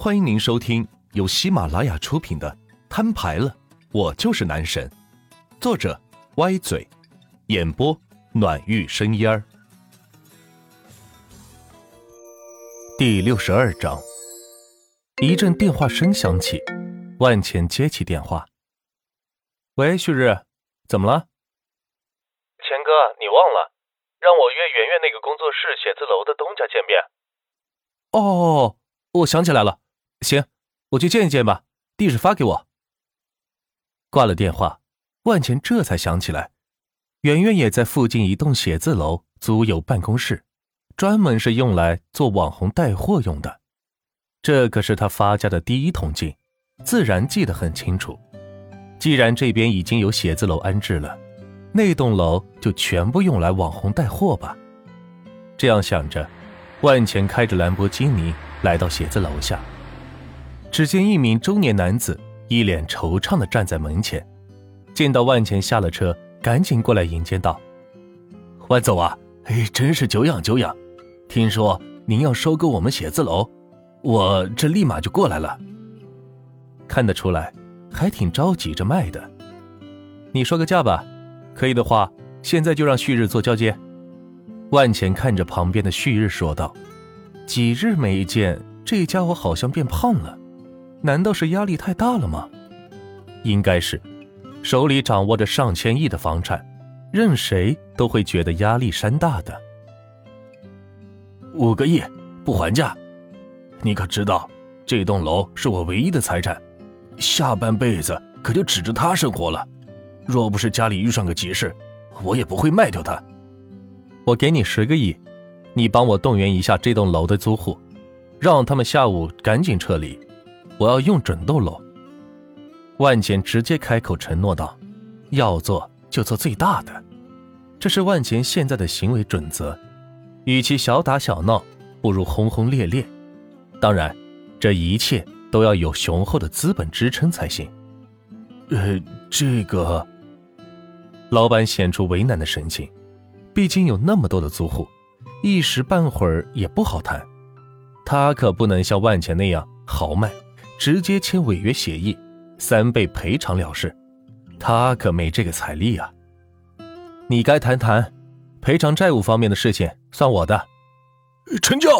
欢迎您收听由喜马拉雅出品的《摊牌了，我就是男神》，作者歪嘴，演播暖玉生烟儿。第六十二章，一阵电话声响起，万茜接起电话：“喂，旭日，怎么了？钱哥，你忘了让我约圆圆那个工作室写字楼的东家见面？哦，我想起来了。”行，我去见一见吧。地址发给我。挂了电话，万钱这才想起来，圆圆也在附近一栋写字楼租有办公室，专门是用来做网红带货用的。这可是他发家的第一桶金，自然记得很清楚。既然这边已经有写字楼安置了，那栋楼就全部用来网红带货吧。这样想着，万钱开着兰博基尼来到写字楼下。只见一名中年男子一脸惆怅地站在门前，见到万钱下了车，赶紧过来迎接道：“万总啊，哎，真是久仰久仰！听说您要收购我们写字楼，我这立马就过来了。看得出来，还挺着急着卖的。你说个价吧，可以的话，现在就让旭日做交接。”万钱看着旁边的旭日说道：“几日没见，这家伙好像变胖了。”难道是压力太大了吗？应该是，手里掌握着上千亿的房产，任谁都会觉得压力山大的。五个亿不还价，你可知道这栋楼是我唯一的财产，下半辈子可就指着它生活了。若不是家里遇上个急事，我也不会卖掉它。我给你十个亿，你帮我动员一下这栋楼的租户，让他们下午赶紧撤离。我要用准斗楼。万钱直接开口承诺道：“要做就做最大的。”这是万钱现在的行为准则。与其小打小闹，不如轰轰烈烈。当然，这一切都要有雄厚的资本支撑才行。呃，这个，老板显出为难的神情。毕竟有那么多的租户，一时半会儿也不好谈。他可不能像万钱那样豪迈。直接签违约协议，三倍赔偿了事，他可没这个财力啊。你该谈谈赔偿债务方面的事情，算我的。成交。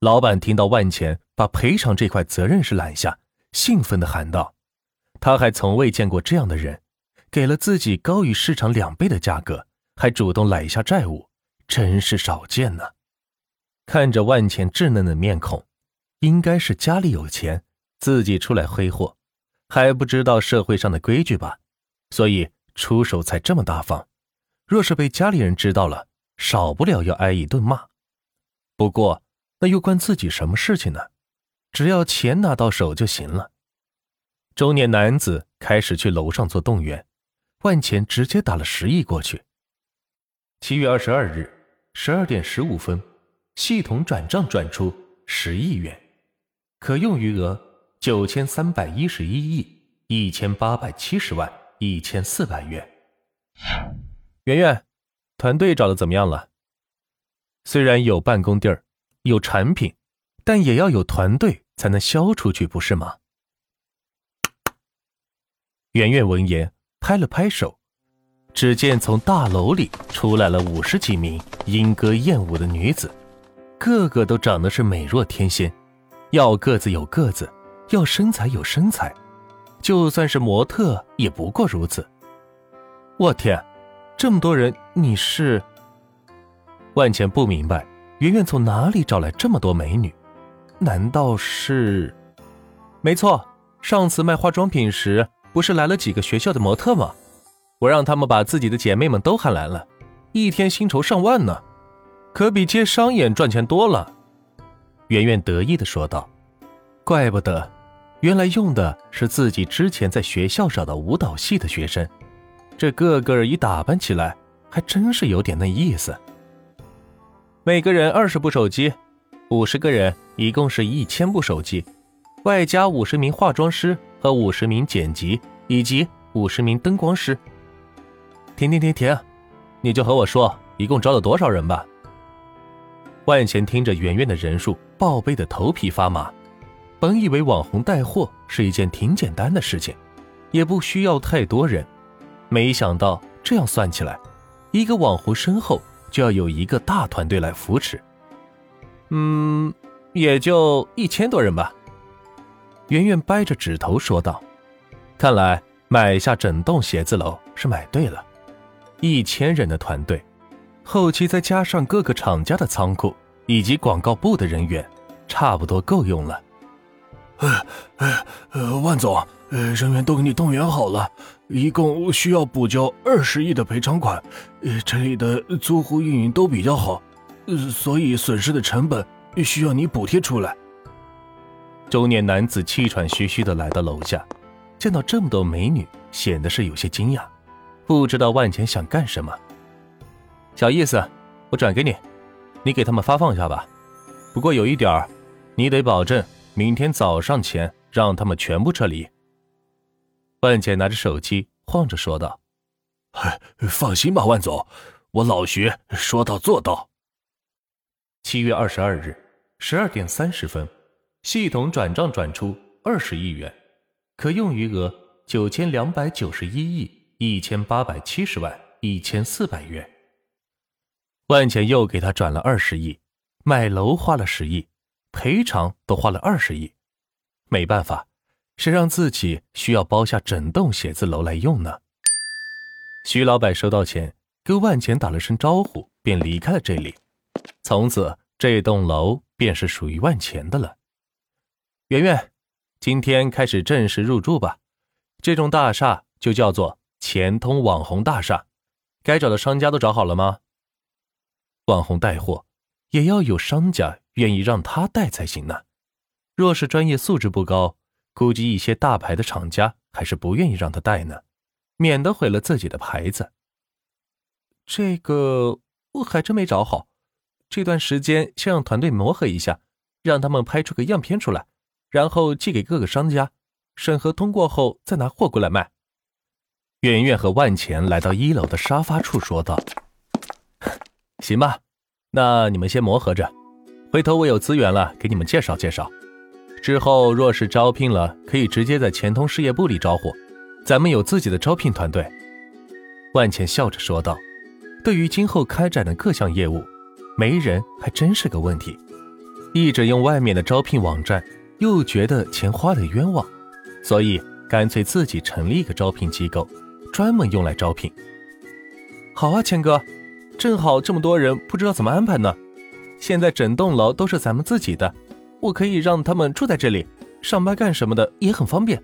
老板听到万钱把赔偿这块责任是揽下，兴奋的喊道：“他还从未见过这样的人，给了自己高于市场两倍的价格，还主动揽下债务，真是少见呢。”看着万钱稚嫩的面孔。应该是家里有钱，自己出来挥霍，还不知道社会上的规矩吧，所以出手才这么大方。若是被家里人知道了，少不了要挨一顿骂。不过那又关自己什么事情呢？只要钱拿到手就行了。中年男子开始去楼上做动员，万钱直接打了十亿过去。七月二十二日十二点十五分，系统转账转出十亿元。可用余额九千三百一十一亿一千八百七十万一千四百元。圆圆，团队找的怎么样了？虽然有办公地儿，有产品，但也要有团队才能销出去，不是吗？圆圆闻言拍了拍手，只见从大楼里出来了五十几名莺歌燕舞的女子，个个都长得是美若天仙。要个子有个子，要身材有身材，就算是模特也不过如此。我天，这么多人，你是？万茜不明白，圆圆从哪里找来这么多美女？难道是？没错，上次卖化妆品时，不是来了几个学校的模特吗？我让他们把自己的姐妹们都喊来了，一天薪酬上万呢，可比接商演赚钱多了。圆圆得意的说道：“怪不得，原来用的是自己之前在学校找的舞蹈系的学生，这个个一打扮起来还真是有点那意思。每个人二十部手机，五十个人一共是一千部手机，外加五十名化妆师和五十名剪辑以及五十名灯光师。停停停停，你就和我说一共招了多少人吧。”万钱听着圆圆的人数，报备的头皮发麻，本以为网红带货是一件挺简单的事情，也不需要太多人，没想到这样算起来，一个网红身后就要有一个大团队来扶持。嗯，也就一千多人吧。圆圆掰着指头说道：“看来买下整栋写字楼是买对了，一千人的团队，后期再加上各个厂家的仓库以及广告部的人员，差不多够用了。”呃呃呃，万总，呃，人员都给你动员好了，一共需要补交二十亿的赔偿款。呃，这里的租户运营都比较好，呃，所以损失的成本需要你补贴出来。中年男子气喘吁吁的来到楼下，见到这么多美女，显得是有些惊讶，不知道万钱想干什么。小意思，我转给你，你给他们发放一下吧。不过有一点你得保证。明天早上前让他们全部撤离。万姐拿着手机晃着说道：“放心吧，万总，我老徐说到做到。”七月二十二日十二点三十分，系统转账转出二十亿元，可用余额九千两百九十一亿一千八百七十万一千四百元。万钱又给他转了二十亿，买楼花了十亿。赔偿都花了二十亿，没办法，谁让自己需要包下整栋写字楼来用呢？徐老板收到钱，跟万钱打了声招呼，便离开了这里。从此，这栋楼便是属于万钱的了。圆圆，今天开始正式入住吧。这栋大厦就叫做钱通网红大厦。该找的商家都找好了吗？网红带货，也要有商家。愿意让他带才行呢。若是专业素质不高，估计一些大牌的厂家还是不愿意让他带呢，免得毁了自己的牌子。这个我还真没找好，这段时间先让团队磨合一下，让他们拍出个样片出来，然后寄给各个商家，审核通过后再拿货过来卖。圆圆和万钱来到一楼的沙发处，说道：“行吧，那你们先磨合着。”回头我有资源了，给你们介绍介绍。之后若是招聘了，可以直接在钱通事业部里招呼，咱们有自己的招聘团队。万茜笑着说道：“对于今后开展的各项业务，没人还真是个问题。一直用外面的招聘网站，又觉得钱花的冤枉，所以干脆自己成立一个招聘机构，专门用来招聘。好啊，钱哥，正好这么多人，不知道怎么安排呢。”现在整栋楼都是咱们自己的，我可以让他们住在这里，上班干什么的也很方便。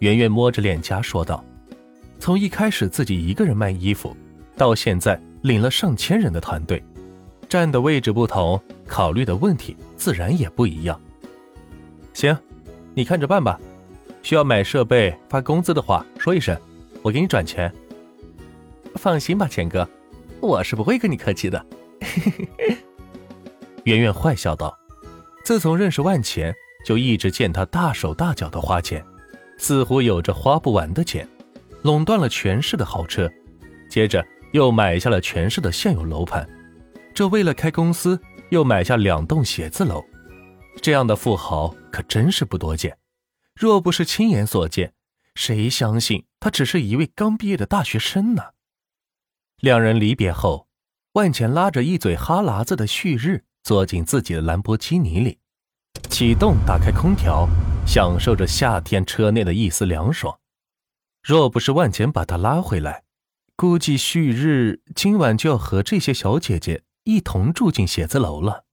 圆圆摸着脸颊说道：“从一开始自己一个人卖衣服，到现在领了上千人的团队，站的位置不同，考虑的问题自然也不一样。行，你看着办吧。需要买设备、发工资的话，说一声，我给你转钱。放心吧，钱哥，我是不会跟你客气的。”嘿嘿嘿，圆圆坏笑道：“自从认识万钱，就一直见他大手大脚的花钱，似乎有着花不完的钱，垄断了全市的豪车，接着又买下了全市的现有楼盘。这为了开公司，又买下两栋写字楼，这样的富豪可真是不多见。若不是亲眼所见，谁相信他只是一位刚毕业的大学生呢？”两人离别后。万钱拉着一嘴哈喇子的旭日坐进自己的兰博基尼里，启动打开空调，享受着夏天车内的一丝凉爽。若不是万钱把他拉回来，估计旭日今晚就要和这些小姐姐一同住进写字楼了。